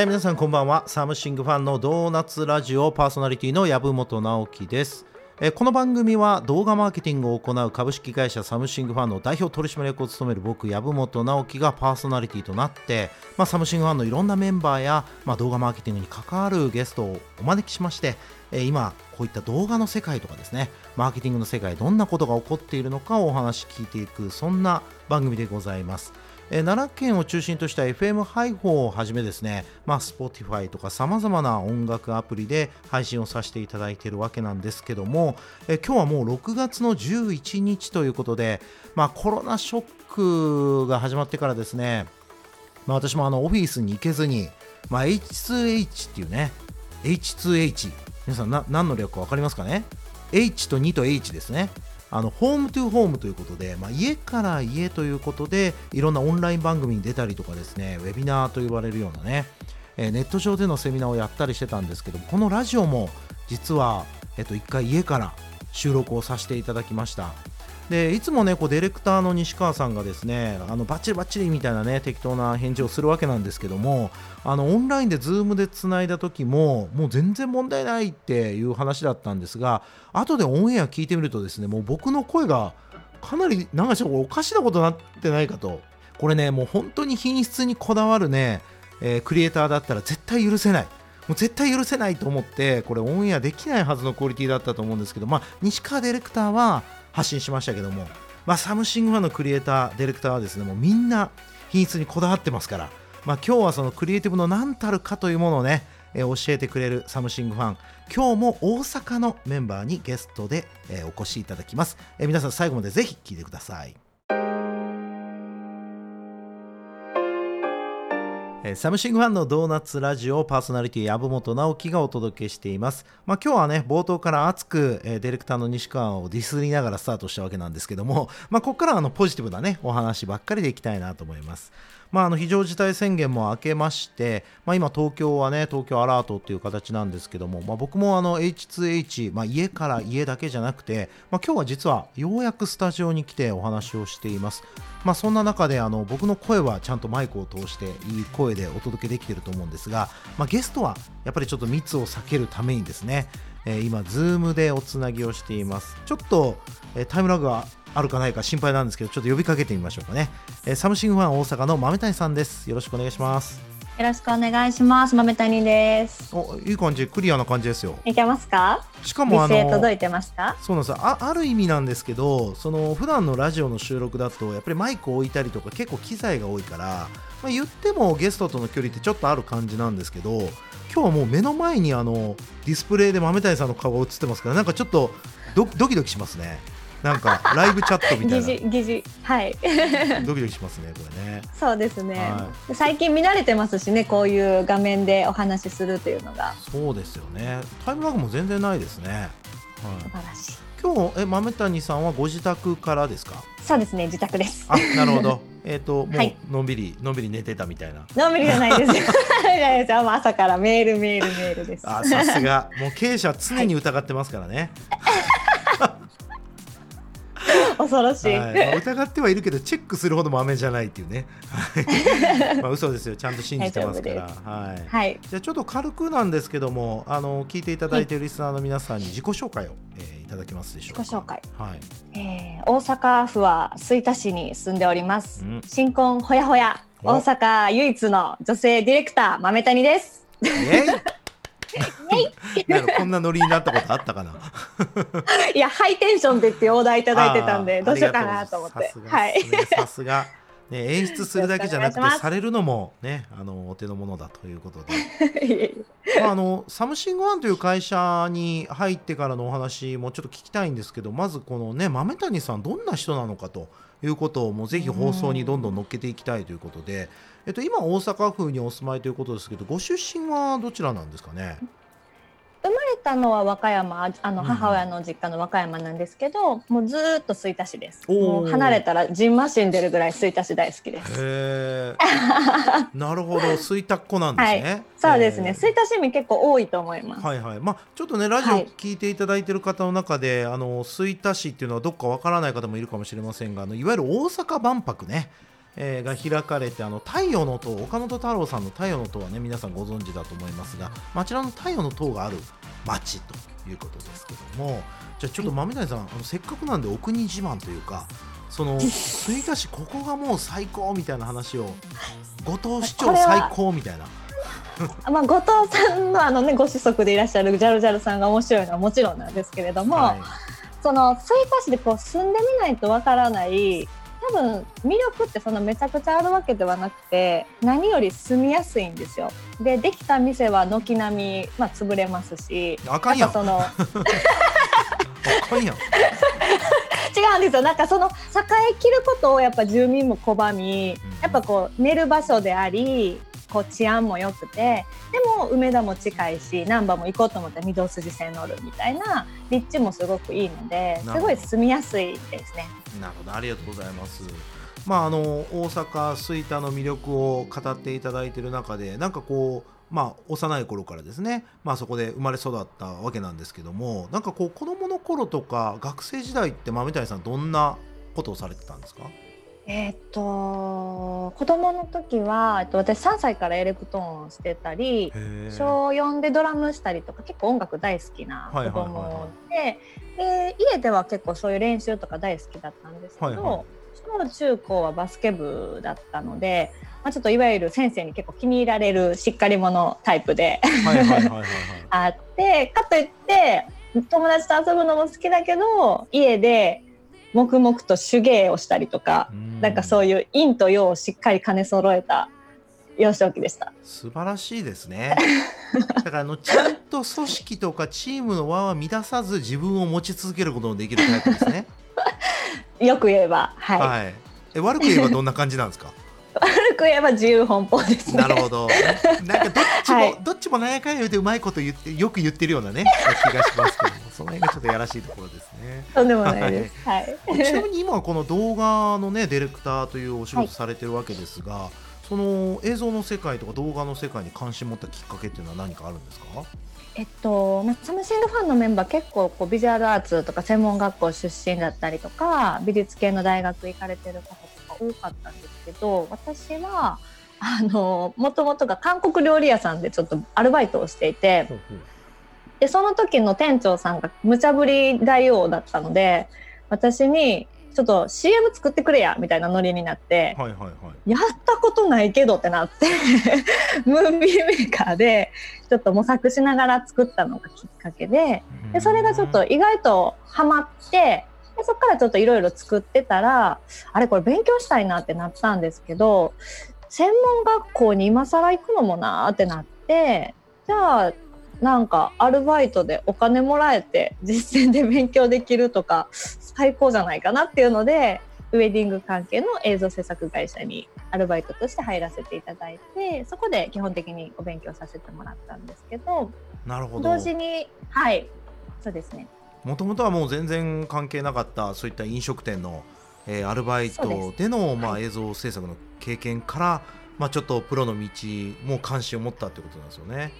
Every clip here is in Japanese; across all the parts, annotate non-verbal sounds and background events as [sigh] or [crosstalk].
えー、皆さんこんばんはサムシングファンのドーナツラジオパーソナリティの籔本直樹ですえこの番組は動画マーケティングを行う株式会社サムシングファンの代表取締役を務める僕藪本直樹がパーソナリティとなって、まあ、サムシングファンのいろんなメンバーや、まあ、動画マーケティングに関わるゲストをお招きしまして、え今こういった動画の世界とかですねマーケティングの世界どんなことが起こっているのかをお話聞いていくそんな番組でございます。え奈良県を中心とした FM 配報をはじめですね、まあ、Spotify とかさまざまな音楽アプリで配信をさせていただいているわけなんですけども、え今日はもう6月の11日ということで、まあ、コロナショックが始まってからですね、まあ、私もあのオフィスに行けずに、まあ、H2H っていうね H2H 皆さん何の略か分かりますかね？H と2と H ですね。あのホームトゥーホームということで、まあ、家から家ということでいろんなオンライン番組に出たりとかですねウェビナーと呼ばれるようなね、えー、ネット上でのセミナーをやったりしてたんですけどこのラジオも実は、えっと、1回家から収録をさせていただきました。でいつもねこうディレクターの西川さんがですねあのバッチリバッチリみたいなね適当な返事をするわけなんですけどもあのオンラインで Zoom でつないだ時ももう全然問題ないっていう話だったんですが後でオンエア聞いてみるとですねもう僕の声がかなりなんかおかしなことになってないかと。これねもう本当に品質にこだわるね、えー、クリエイターだったら絶対許せない。もう絶対許せないと思ってこれオンエアできないはずのクオリティだったと思うんですけどまあ西川ディレクターは発信しましたけども、まあ、サムシングファンのクリエイター、ディレクターはですねもうみんな品質にこだわってますから、まあ、今日はそのクリエイティブの何たるかというものをね、えー、教えてくれるサムシングファン、今日も大阪のメンバーにゲストで、えー、お越しいただきます、えー、皆さん最後までぜひ聴いてください。サムシングファンのドーナツラジオパーソナリティ籔本直樹がお届けしています。まあ、今日はね、冒頭から熱く、えー、ディレクターの西川をディスりながらスタートしたわけなんですけども、まあ、ここからはあのポジティブなね、お話ばっかりでいきたいなと思います。まあ、あの非常事態宣言も明けまして、まあ、今、東京はね、東京アラートっていう形なんですけども、まあ、僕もあの H2H、まあ、家から家だけじゃなくて、まあ、今日は実はようやくスタジオに来てお話をしています。まあ、そんな中であの僕の声はちゃんとマイクを通していい声でお届けできていると思うんですが、まあ、ゲストはやっぱりちょっと密を避けるためにですね、えー、今、ズームでおつなぎをしています。ちょっと、えー、タイムラグがあるかないか心配なんですけど、ちょっと呼びかけてみましょうかね。えー、サムシングファン大阪の豆谷さんです。よろしくお願いします。よろしくお願いします。豆谷です。お、いい感じ、クリアな感じですよ。いけますか？しかも、あの。届いてますか。そうなんですあ、ある意味なんですけど、その普段のラジオの収録だと、やっぱりマイクを置いたりとか、結構機材が多いから。まあ、言ってもゲストとの距離ってちょっとある感じなんですけど。今日はもう目の前にあのディスプレイで豆谷さんの顔が映ってますから、なんかちょっとドキドキしますね。なんかライブチャットみたいな。疑似疑似はい [laughs] ドキドキしますねこれね。そうですね、はい、最近見慣れてますしねこういう画面でお話しするというのが。そうですよね。タイムラグも全然ないですね。はい、素晴らしい。今日え豆谷さんはご自宅からですか？そうですね自宅です。あなるほど。[laughs] えっ、ともうのんびり、のんびり寝てたみたいな。のんびりじゃないです。[laughs] 朝からメールメールメールです。あさすがもう経営者は常に疑ってますからね。恐ろしい、はい。まあ、疑ってはいるけどチェックするほど豆じゃないっていうね。[laughs] まあ嘘ですよ。ちゃんと信じてますから。はい、はい、じゃあちょっと軽くなんですけどもあの聞いていただいているリスナーの皆さんに自己紹介を、えー、いただけますでしょうか。自己紹介、はい。えー、大阪府は吹田市に住んでおります、うん、新婚ほやほや。大阪唯一の女性ディレクター豆谷です。イエイなんかこんなノリになったことあったかな？[laughs] いやハイテンションでってオーダーいただいてたんでどうしようかなと思って。はい。さすがね、演出するだけじゃなくてされるのもねあのお手の物だということで。まあ、あのサムシングファンという会社に入ってからのお話もちょっと聞きたいんですけどまずこのね豆谷さんどんな人なのかということをもうぜひ放送にどんどん乗っけていきたいということで、えっと、今大阪府にお住まいということですけどご出身はどちらなんですかね？生まれたのは和歌山あの母親の実家の和歌山なんですけど、うん、もうずっと吹田市です。もう離れたらじんましんでるぐらい吹田市大好きです。へ [laughs] なるほど。吹田っ子なんですね、はい、そうですね。吹田市民結構多いと思います。はいはい。まあちょっとねラジオ聞いていただいてる方の中で、はい、あの吹田市っていうのはどっかわからない方もいるかもしれませんがあのいわゆる大阪万博ねえー、が開かれてあの太陽の塔岡本太郎さんの太陽の塔はね皆さんご存知だと思いますがあちらの太陽の塔がある町ということですけどもじゃあちょっと豆谷さんあのせっかくなんでお国自慢というかその [laughs] 吹田市ここがもう最高みたいな話を後藤市長最高みたいな。[laughs] まあ、後藤さんのあの、ね、ご子息でいらっしゃるジャルジャルさんが面白いのはもちろんなんですけれども、はい、その吹田市でこう住んでみないとわからない多分魅力ってそのめちゃくちゃあるわけではなくて何より住みやすいんですよ。でできた店は軒並み、まあ、潰れますしあかんやん。そのあかんやん。[laughs] 違うんですよ。なんかその栄えきることをやっぱ住民も拒みやっぱこう寝る場所でありこう治安も良くてでも梅田も近いし難波も行こうと思ったら御堂筋線乗るみたいな立地もすごくいいのですごい住みやすいですね。なるほどありがとうございます。まあ、あの大阪吹田の魅力を語っていただいている中でなんかこうまあ、幼い頃からですね、まあ、そこで生まれ育ったわけなんですけどもなんかこう子どもの頃とか学生時代って豆谷さんどんなことをされてたんですか？えー、っと子供の時は、えっと、私3歳からエレクトーンしてたり小4でドラムしたりとか結構音楽大好きな子供で,、で家では結構そういう練習とか大好きだったんですけど、はいはい、小中高はバスケ部だったので、まあ、ちょっといわゆる先生に結構気に入られるしっかり者タイプであってかといって友達と遊ぶのも好きだけど家で黙々と手芸をしたりとか、ん。なんかそういう陰と陽をしっかり兼ね揃えた幼少期でした。素晴らしいですね。[laughs] だからあのちゃんと組織とかチームの輪は乱さず自分を持ち続けることのできるタイプですね。[laughs] よく言えばはい、はい、え悪く言えばどんな感じなんですか？[laughs] 悪く言えば自由奔放ですね。なるほど。なんかどっちも、何やかんや言うてうまいこと言ってよく言ってるようなね気がしますけども、その辺がちょっとやらしいところですね。とんでもないです。はい。ちなみに今はこの動画のねディレクターというお仕事されてるわけですが、はい、その映像の世界とか動画の世界に関心持ったきっかけっていうのは何かあるんですか？えっとまあ、サムシングファンのメンバー結構こうビジュアルアーツとか専門学校出身だったりとか美術系の大学行かれてる方多かったんですけど私はあのもともとが韓国料理屋さんでちょっとアルバイトをしていて、でその時の店長さんが無茶ぶり大王だったので私にちょっと CM 作ってくれやみたいなノリになって、はいはいはい、やったことないけどってなって [laughs] ムービーメーカーでちょっと模索しながら作ったのがきっかけででそれがちょっと意外とハマってでそこからちょっといろいろ作ってたらあれこれ勉強したいなってなったんですけど専門学校に今更行くのもなってなってじゃあなんかアルバイトでお金もらえて実践で勉強できるとか最高じゃないかなっていうのでウェディング関係の映像制作会社にアルバイトとして入らせていただいてそこで基本的にお勉強させてもらったんですけどなるほど。同時にはい。そうですね。もともとはもう全然関係なかったそういった飲食店の、えー、アルバイトでのまあ、映像制作の経験から、まあ、ちょっとプロの道も関心を持ったってことなんですよね。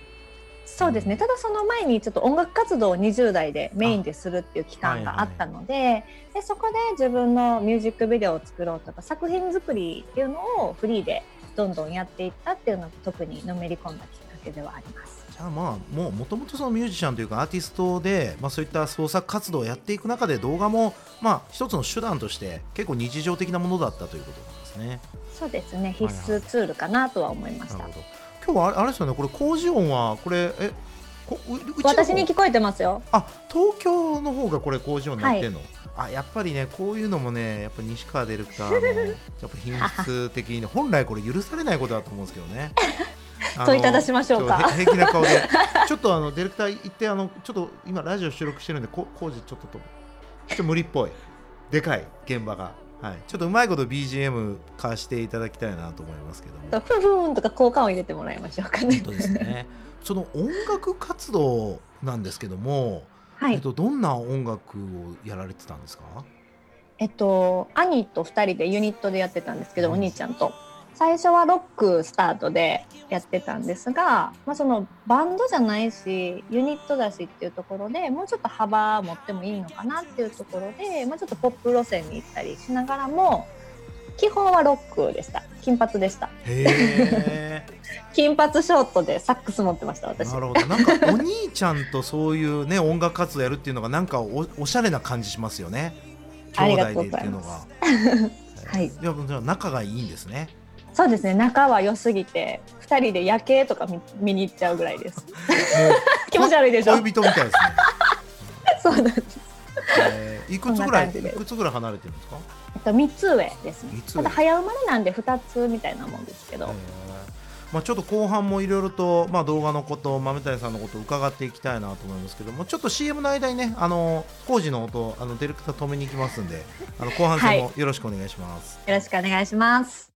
そうですね、ただその前にちょっと音楽活動を20代でメインでするっていう期間があったのではいはい、でそこで自分のミュージックビデオを作ろうとか作品作りっていうのをフリーでどんどんやっていったっていうのが特にのめり込んだきっかけではあります。あまあもうもともとそのミュージシャンというかアーティストで、まあ、そういった創作活動をやっていく中で動画もまあ一つの手段として結構日常的なものだったということなんですね。そうですね必須ツールかなとは思いました。はいはい、今日はあれですよねこれ工事音はこれえ私に聞こえてますよ。あ東京の方がこれ工事音になってんの、はい、あやっぱりねこういうのもねやっぱ西川ディレクターの [laughs] やっぱ品質的に、ね、本来これ許されないことだと思うんですけどね。[laughs] 問いただしましょうか。平気な顔で、ちょっとあのディレクター行ってあのちょっと今ラジオ収録してるんでこ工事ちょっととちょっと無理っぽいでかい現場が。はい、ちょっとうまいこと BGM 貸していただきたいなと思いますけども。ふふんとか効果音入れてもらいましょうかね。本当ですね。その音楽活動なんですけども、はい、えっとどんな音楽をやられてたんですか？えっと兄と二人でユニットでやってたんですけど、うん、お兄ちゃんと。最初はロックスタートでやってたんですが、まあ、そのバンドじゃないしユニットだしっていうところでもうちょっと幅持ってもいいのかなっていうところで、まあ、ちょっとポップ路線に行ったりしながらも基本はロックでした。金髪でした。へ [laughs] 金髪ショートでサックス持ってましたえ私。なるほど。なんかお兄ちゃんとそういうね音楽活動やるっていうのがなんかおおしゃれな感じしますよね。兄弟でっていうのが。はい。い。やじゃあ仲がいいんですね。そうですね。仲は良すぎて2人で夜景とか見見に行っちゃうぐらいです。も [laughs] 気持ち悪いでしょ？恋人みたいですね。[laughs] そうなんです。えーいくつぐらいいくつぐらい離れてるんですか？えっと3つ上ですね。ただ早生まれなんで2つみたいなもんですけど、えー。まあ、ちょっと後半もいろいろと、まあ、動画のこと豆谷さんのことを伺っていきたいなと思いますけどもちょっと CM の間にねあの工事の音あのディレクター止めに行きますんであの後半戦もよろしくお願いします、よろしくお願いします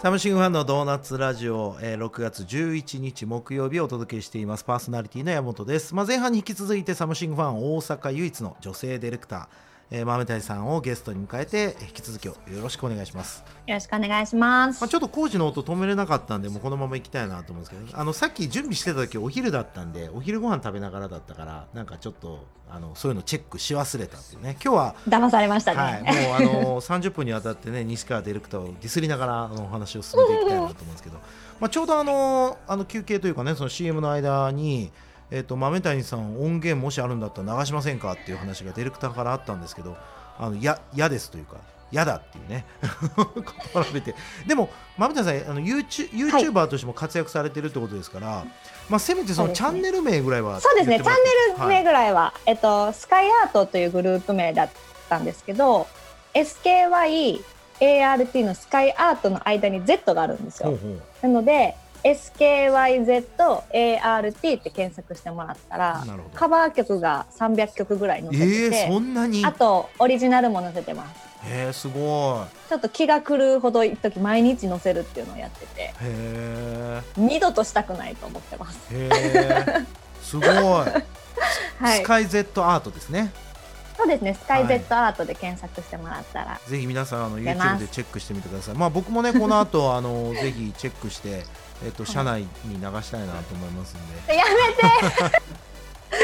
サムシングファンのドーナツラジオ、えー6月11日木曜日お届けしています。パーソナリティの山本です、まあ、前半に引き続いてサムシングファン大阪唯一の女性ディレクター、えー、豆谷さんをゲストに迎えて引き続きよろしくお願いします。よろしくお願いします。まあ、ちょっと工事の音止めれなかったんでもうこのまま行きたいなと思うんですけどあのさっき準備してた時お昼だったんでお昼ご飯食べながらだったからなんかちょっとあのそういうのチェックし忘れたっていうね。今日は、騙されましたね、はい、もうあの30分にわたってね西川ディレクターをディスりながらお話を進めていきたいなと思うんですけど、まあ、ちょうどあのあの休憩というかねその CM の間にえっと豆谷さん音源もしあるんだったら流しませんかっていう話がディレクターからあったんですけどあのや嫌ですというか嫌だっていうね [laughs] 断られて。でも豆谷さんあの YouTube YouTuber としても活躍されてるってことですから、まあ、せめてそのチャンネル名ぐらいはそうですねチャンネル名ぐらいは、えっとスカイアートというグループ名だったんですけど SKYART のスカイアートの間に Z があるんですよ。ほうほう。なので SKYZART って検索してもらったらカバー曲が300曲ぐらい載せてえて、ー、そんなに？あとオリジナルも載せてます。えー、すごい。ちょっと気が狂うほど一時毎日載せるっていうのをやっててへえ二度としたくないと思ってます。へえすごい、[laughs] はい。スカイ Z アートですねですね。スカイはい Z アートで検索してもらったら、ぜひ皆さんあの YouTube でチェックしてみてください。まあ僕もねこの後 [laughs] あのぜひチェックしてえっと社内に流したいなと思いますんで。やめて。[laughs] や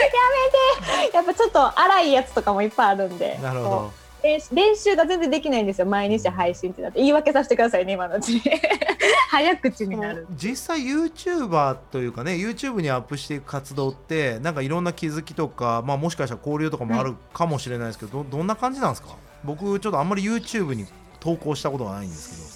めて。やっぱちょっと荒いやつとかもいっぱいあるんで。こなるほど。う練習練習が全然できないんですよ。毎日配信ってなって。言い訳させてくださいね今のうちに。[laughs] 早口になる。実際 YouTuber というかね YouTube にアップしていく活動ってなんかいろんな気づきとか、まあ、もしかしたら交流とかもあるかもしれないですけど、どどんな感じなんですか？僕ちょっとあんまり YouTube に投稿したことがないんですけど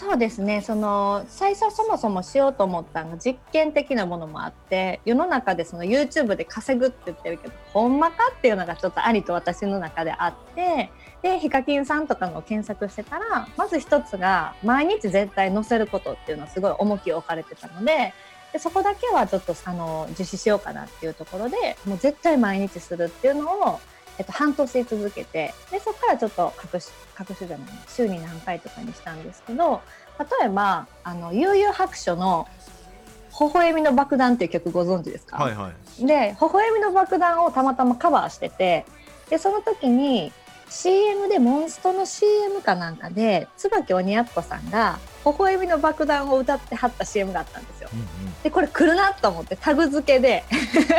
そうですね。その最初そもそもしようと思ったのが実験的なものもあって世の中でその YouTube で稼ぐって言ってるけどほんまかっていうのがちょっとありと私の中であってでヒカキンさんとかの検索してたらまず一つが毎日絶対載せることっていうのはすごい重きを置かれてたのででそこだけはちょっとあの実施しようかなっていうところでもう絶対毎日するっていうのを、えっと、半年続けてでそこからちょっと隠し隠しじゃない週に何回とかにしたんですけど例えばあの悠々白書の「微笑みの爆弾」っていう曲ご存知ですか、はいはい。で「微笑みの爆弾」をたまたまカバーしててでその時に CM でモンストの CM かなんかで椿鬼奴さんが「微笑みの爆弾」を歌ってはった CM があったんですよ。うんうん。でこれ来るなと思ってタグ付けで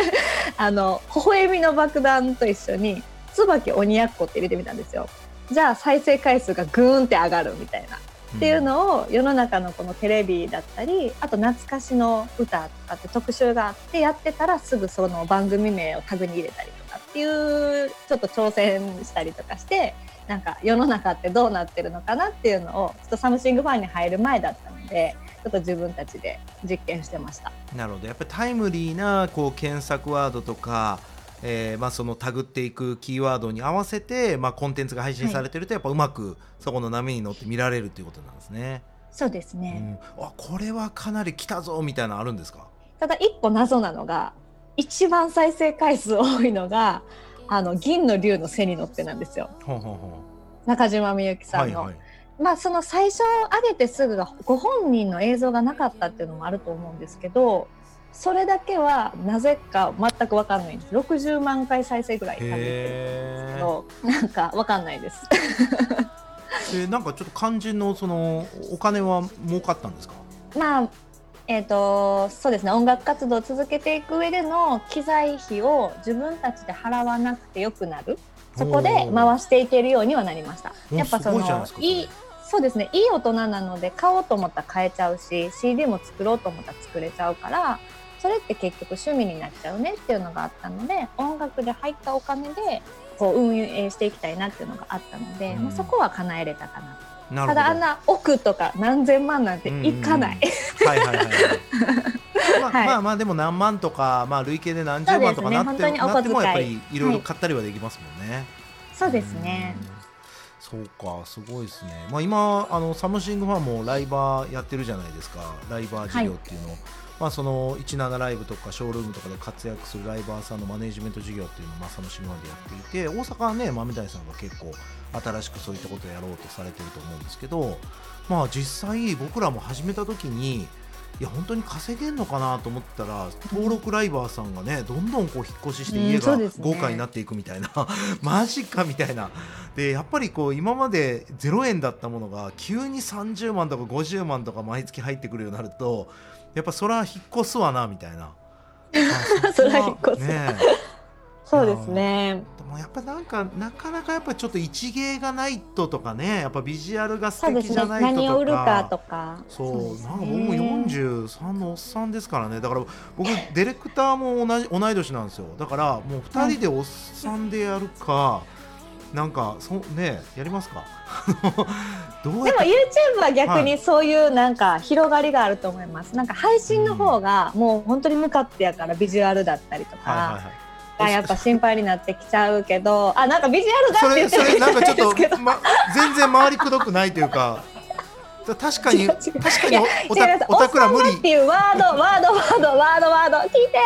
[laughs] あの微笑みの爆弾と一緒に椿鬼奴って入れてみたんですよ。じゃあ再生回数がグーンって上がるみたいな。っていうのを世の中のこのテレビだったりあと懐かしの歌とかって特集があってやってたらすぐその番組名をタグに入れたりとかっていうちょっと挑戦したりとかしてなんか世の中ってどうなってるのかなっていうのをちょっとサムシングファンに入る前だったのでちょっと自分たちで実験してました。なるほどやっぱりタイムリーなこう検索ワードとか、えーまあ、そのタグっていくキーワードに合わせて、まあ、コンテンツが配信されてるとやっぱうまくそこの波に乗って見られるということなんですね。そうですうね、ん、あこれはかなり来たぞみたいなのあるんですか？ただ一個謎なのが一番再生回数多いのがあの銀の竜の背に乗ってなんですよ。ほうほうほ中島みゆきうさんの。はいはい。まあその最初上げてすぐがご本人の映像がなかったっていうのもあると思うんですけどそれだけはなぜか全く分かんないんです。60万回再生ぐらい上げてるんですけどなんか分かんないです。[laughs] でなんかちょっと肝心のそのお金は儲かったんですか？まあえー、とそうですね。音楽活動を続けていく上での機材費を自分たちで払わなくてよくなる。そこで回していけるようにはなりました。おやっぱそのいいそうですね。いい大人なので買おうと思ったら買えちゃうし CD も作ろうと思ったら作れちゃうからそれって結局趣味になっちゃうねっていうのがあったので音楽で入ったお金でこう運営していきたいなっていうのがあったので、うん。まあ、そこは叶えれたかななただあんな億とか何千万なんていかない、はいはいはいはい。[laughs] まあ、はい。まあまあでも何万とか、まあ、累計で何十万とかなって,、ね。なってもやっぱりいろいろ買ったりはできますもんね。そうですね。うん。そうかすごいですね。まあ今あのサムシングファンもライバーやってるじゃないですか。ライバー事業っていうのを、まあその17ライブとかショールームとかで活躍するライバーさんのマネジメント事業っていうのをまあサムシングファンでやっていて、大阪はね豆谷さんが結構新しくそういったことをやろうとされてると思うんですけど、まあ実際僕らも始めた時に。いや本当に稼げんのかなと思ったら登録ライバーさんがねどんどんこう引っ越ししてうん家が豪華になっていくみたいな、[laughs] マジかみたいな。でやっぱりこう今まで0円だったものが急に30万とか50万とか毎月入ってくるようになるとやっぱそら引っ越すわなみたいな。[laughs] あそら引っ越すねそうですね。でもやっぱなんかなかなかやっぱちょっと一芸がないととかねやっぱビジュアルが素敵じゃないととか。何を売るかとか。そうね。なんか僕も43のおっさんですからね。だから僕ディレクターも同じ同い年なんですよ。だからもう2人でおっさんでやるか、なんかそねやりますか？どうでも YouTube は逆にそういうなんか広がりがあると思います。なんか配信の方がもう本当に向かってやからビジュアルだったりとか。はいはいはいがやっぱ心配になってきちゃうけど、あなんかビジュアルそがって言れそれってるなんかちょっですけどと、[laughs] ま、全然回りくどくないというか確かに確かにおたおたくら無理。おっていうワードワードワードワードワード聞いて。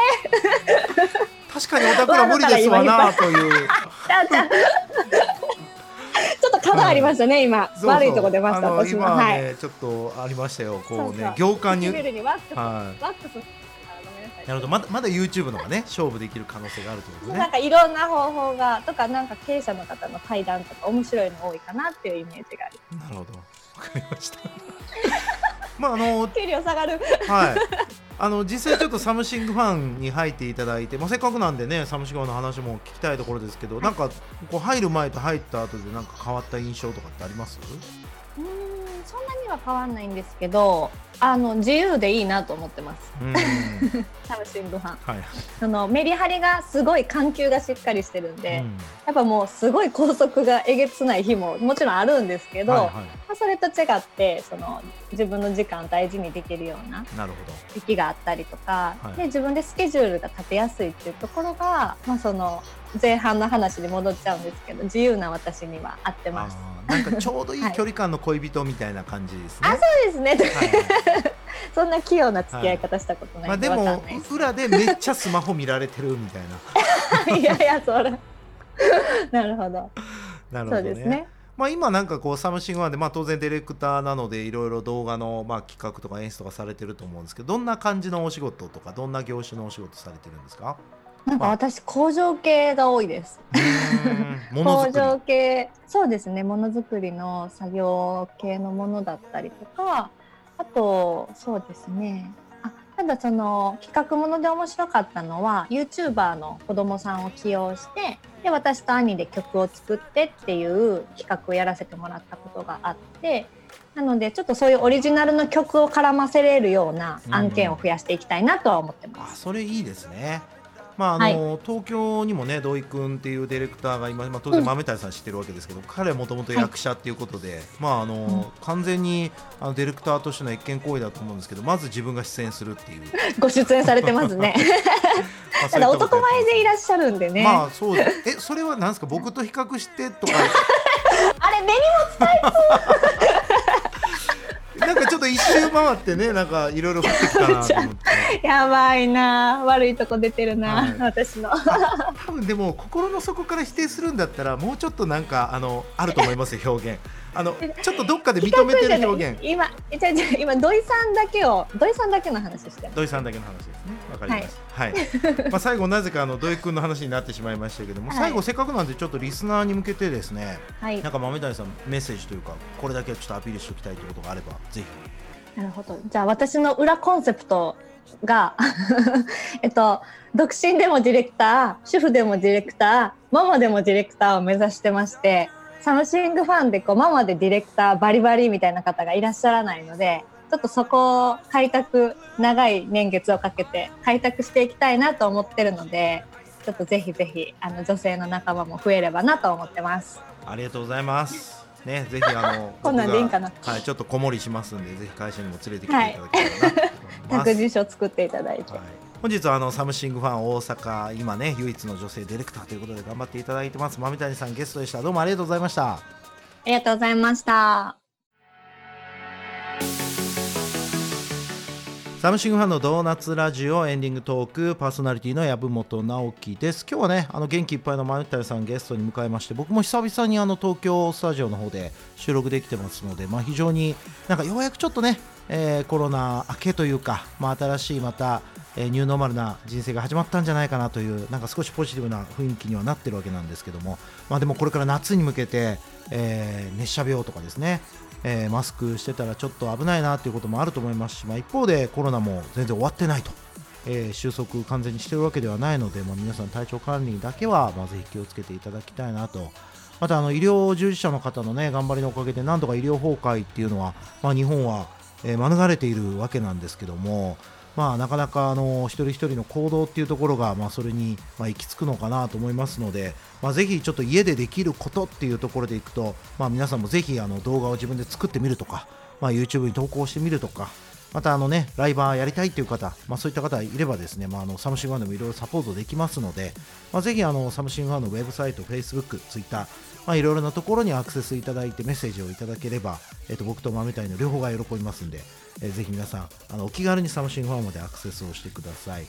確かにおたくら無理ですわなという。ちょっと角ありましたね、うそう。悪いとこ出ました私も今ははい。ね、ちょっとありましたよ。こうね行間に。はい。ワックス、なるほど。まだまだ YouTube のがね勝負できる可能性があるということね。なんかいろんな方法がとかなんか経営者の方の対談とか面白いの多いかなっていうイメージがありなるほど。わかりました。[laughs] まああの給料下がる。はい。あの実際ちょっとサムシングファンに入っていただいて、まあ、せっかくなんでねサムシングファンの話も聞きたいところですけど、なんかこう入る前と入った後でなんか変わった印象とかってあります？そんなには変わんないんですけどあの自由でいいなと思ってます。うん。サムシングファンはい、そのメリハリがすごい緩急がしっかりしてるんで、うん。やっぱもうすごい高速がえげつない日ももちろんあるんですけど、はいはまあ、それと違ってその自分の時間大事にできるような時期があったりとか、はい。で自分でスケジュールが立てやすいっていうところが、まあ、その前半の話に戻っちゃうんですけど自由な私には合ってどます。なんかちょうどいい距離感の恋人みたいな感じですね、あそうですね、はい。は [laughs] いそんな器用な付き合い方したことない。んでまあでも裏でめっちゃスマホ見られてるみたいな。[laughs] いやいやそれ。[laughs] なるほど。なるほどそうですね。まあ、今なんかこうサムシングファンで、まあ、当然ディレクターなのでいろいろ動画のまあ企画とか演出とかされてると思うんですけどどんな感じのお仕事とかどんな業種のお仕事されてるんですか？なんか私工場系が多いです。工場系。そうですね。ものづくりの作業系のものだったりとか。あとそうですね。あただその企画もので面白かったのは YouTuber の子供さんを起用してで私と兄で曲を作ってっていう企画をやらせてもらったことがあってなのでちょっとそういうオリジナルの曲を絡ませれるような案件を増やしていきたいなとは思ってます。それいいですねまああの東京にもね土井君っていうディレクターが今、まあ、当然豆谷さん知ってるわけですけど、彼はもともと役者っていうことで、まああのん。完全にあのディレクターとしての越権行為だと思うんですけどまず自分が出演するっていう、[laughs] ご出演されてますね。[laughs] まあただ男前でいらっしゃるんでね。まあそうえそれはなんですか？僕と比較してとか。[laughs] あれ目になんかちょっと一周回ってねなんかいろいろ降ってきたなと思って。[laughs] やばいな。悪いとこ出てるな、はい。私の。多分でも心の底から否定するんだったらもうちょっとなんかあのあると思いますよ表現あのちょっとどっかで認めてる表現。今違う違う今土井さんだけを土井さんだけの話してる。土井さんだけの話ですね。わかりました。はい、まあ最後なぜかあの土井くんの話になってしまいましたけども、はい。最後せっかくなんでちょっとリスナーに向けてですねはい。なんか豆谷さんメッセージというかこれだけはちょっとアピールしておきたいということがあればぜひ。なるほど。じゃあ私の裏コンセプトが [laughs] えっと独身でもディレクター主婦でもディレクターママでもディレクターを目指してましてサムシングファンでこうママでディレクターバリバリみたいな方がいらっしゃらないのでちょっとそこを開拓長い年月をかけて開拓していきたいなと思ってるのでちょっとぜひぜひあの女性の仲間も増えればなと思ってます。ありがとうございます。ね、ぜひあの [laughs] こんなんでいいんかなはい、ちょっと子守りしますんで、ぜひ会社にも連れてきていただければなと思います。[laughs] 託児所作っていただいて、はい、本日はあのサムシングファン大阪今ね唯一の女性ディレクターということで頑張っていただいてます。豆谷さんゲストでした。どうもありがとうございました。ありがとうございました。サムシングファンのドーナツラジオエンディングトークパーソナリティの籔本直樹です。今日はねあの元気いっぱいの豆谷さんゲストに迎えまして僕も久々にあの東京スタジオの方で収録できてますので、まあ、非常になんかようやくちょっとね、えーコロナ明けというか、まあ、新しいまた、えーニューノーマルな人生が始まったんじゃないかなというなんか少しポジティブな雰囲気にはなってるわけなんですけども、まあ、でもこれから夏に向けて、えー熱射病とかですねえーマスクしてたらちょっと危ないなということもあると思いますし、まあ、一方でコロナも全然終わってないと、えー収束完全にしてるわけではないので、まあ、皆さん体調管理だけは、まあ、ぜひ気をつけていただきたいなと。またあの医療従事者の方の、ね、頑張りのおかげでなんとか医療崩壊っていうのは、まあ、日本は、えー免れているわけなんですけども、まあ、なかなかあの一人一人の行動っていうところが、まあ、それに、ま、行き着くのかなと思いますので、まあ、ぜひちょっと家でできることっていうところでいくと、まあ、皆さんもぜひあの動画を自分で作ってみるとか、まあ、YouTube に投稿してみるとかまたあのねライバーやりたいっていう方、まあ、そういった方いればですね、まあ、あのサムシングファンでもいろいろサポートできますので、まあ、ぜひあのサムシングファンのウェブサイト、Facebook、Twitter、まあ、いろいろなところにアクセスいただいてメッセージをいただければ、えっと僕と豆谷の両方が喜びますんで、えーぜひ皆さんあのお気軽にサムシングファンまでアクセスをしてください。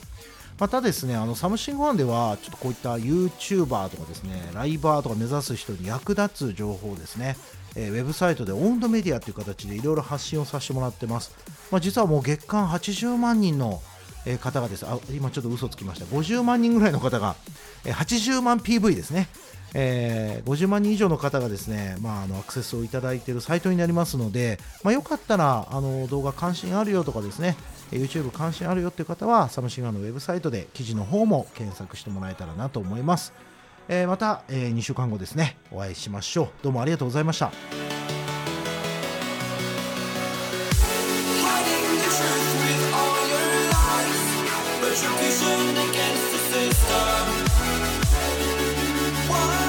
またですね、あのサムシングファンでは、ちょっとこういった YouTuber とかですね、ライバーとか目指す人に役立つ情報ですね、ウェブサイトでオウンドメディアという形でいろいろ発信をさせてもらってます。まあ、実はもう月間80万人の方がですあ今ちょっと嘘つきました50万人ぐらいの方が、80万 PV ですね、えー50万人以上の方がですね、まあ、あのアクセスをいただいているサイトになりますので、まあ、よかったらあの動画関心あるよとかですね YouTube 関心あるよっていう方はサムシンガーのウェブサイトで記事の方も検索してもらえたらなと思います、えーまた、え2週間後ですねお会いしましょう。どうもありがとうございました。Why?